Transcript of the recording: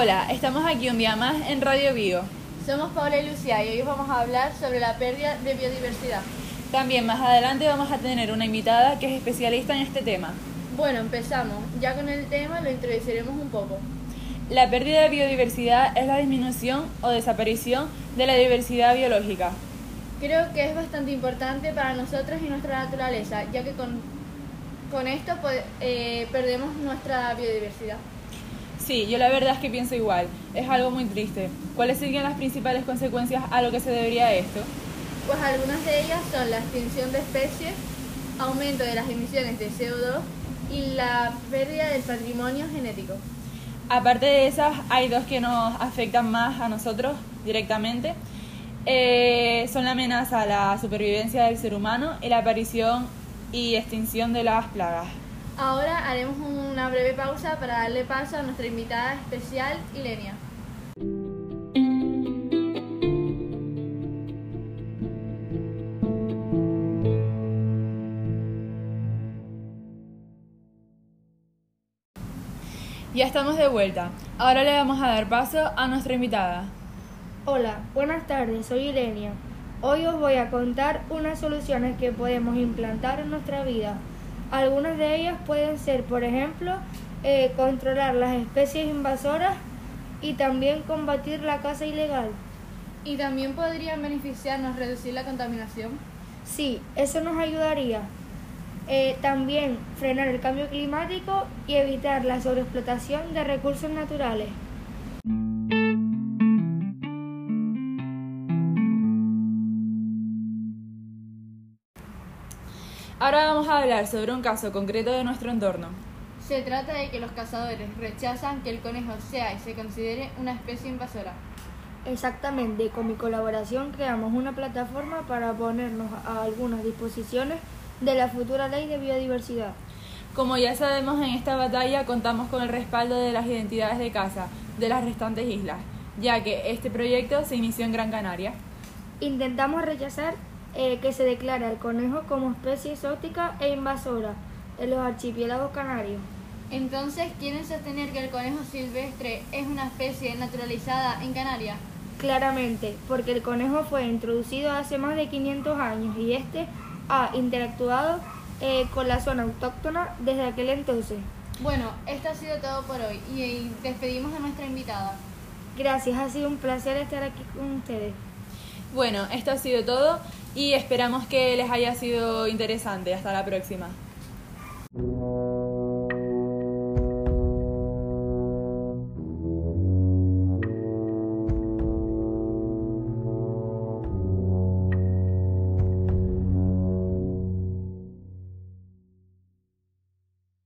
Hola, estamos aquí un día más en Radio Bio. Somos Paula y Lucía y hoy vamos a hablar sobre la pérdida de biodiversidad. También más adelante vamos a tener una invitada que es especialista en este tema. Bueno, empezamos. Ya con el tema lo introduciremos un poco. La pérdida de biodiversidad es la disminución o desaparición de la diversidad biológica. Creo que es bastante importante para nosotros y nuestra naturaleza, ya que con, con esto pues, eh, perdemos nuestra biodiversidad. Sí, yo la verdad es que pienso igual. Es algo muy triste. ¿Cuáles serían las principales consecuencias a lo que se debería esto? Pues algunas de ellas son la extinción de especies, aumento de las emisiones de CO2 y la pérdida del patrimonio genético. Aparte de esas, hay dos que nos afectan más a nosotros directamente. Eh, son la amenaza a la supervivencia del ser humano y la aparición y extinción de las plagas. Ahora haremos una breve pausa para darle paso a nuestra invitada especial, Ilenia. Ya estamos de vuelta. Ahora le vamos a dar paso a nuestra invitada. Hola, buenas tardes, soy Ilenia. Hoy os voy a contar unas soluciones que podemos implantar en nuestra vida. Algunas de ellas pueden ser, por ejemplo, eh, controlar las especies invasoras y también combatir la caza ilegal. ¿Y también podrían beneficiarnos reducir la contaminación? Sí, eso nos ayudaría. Eh, también frenar el cambio climático y evitar la sobreexplotación de recursos naturales. Ahora vamos a hablar sobre un caso concreto de nuestro entorno. Se trata de que los cazadores rechazan que el conejo sea y se considere una especie invasora. Exactamente, con mi colaboración creamos una plataforma para ponernos a algunas disposiciones de la futura ley de biodiversidad. Como ya sabemos, en esta batalla contamos con el respaldo de las identidades de caza de las restantes islas, ya que este proyecto se inició en Gran Canaria. Intentamos rechazar eh, que se declare al conejo como especie exótica e invasora en los archipiélagos canarios. Entonces, ¿quieren sostener que el conejo silvestre es una especie naturalizada en Canarias? Claramente, porque el conejo fue introducido hace más de 500 años y este ha interactuado eh, con la zona autóctona desde aquel entonces. Bueno, esto ha sido todo por hoy y despedimos a nuestra invitada. Gracias, ha sido un placer estar aquí con ustedes. Bueno, esto ha sido todo y esperamos que les haya sido interesante. Hasta la próxima.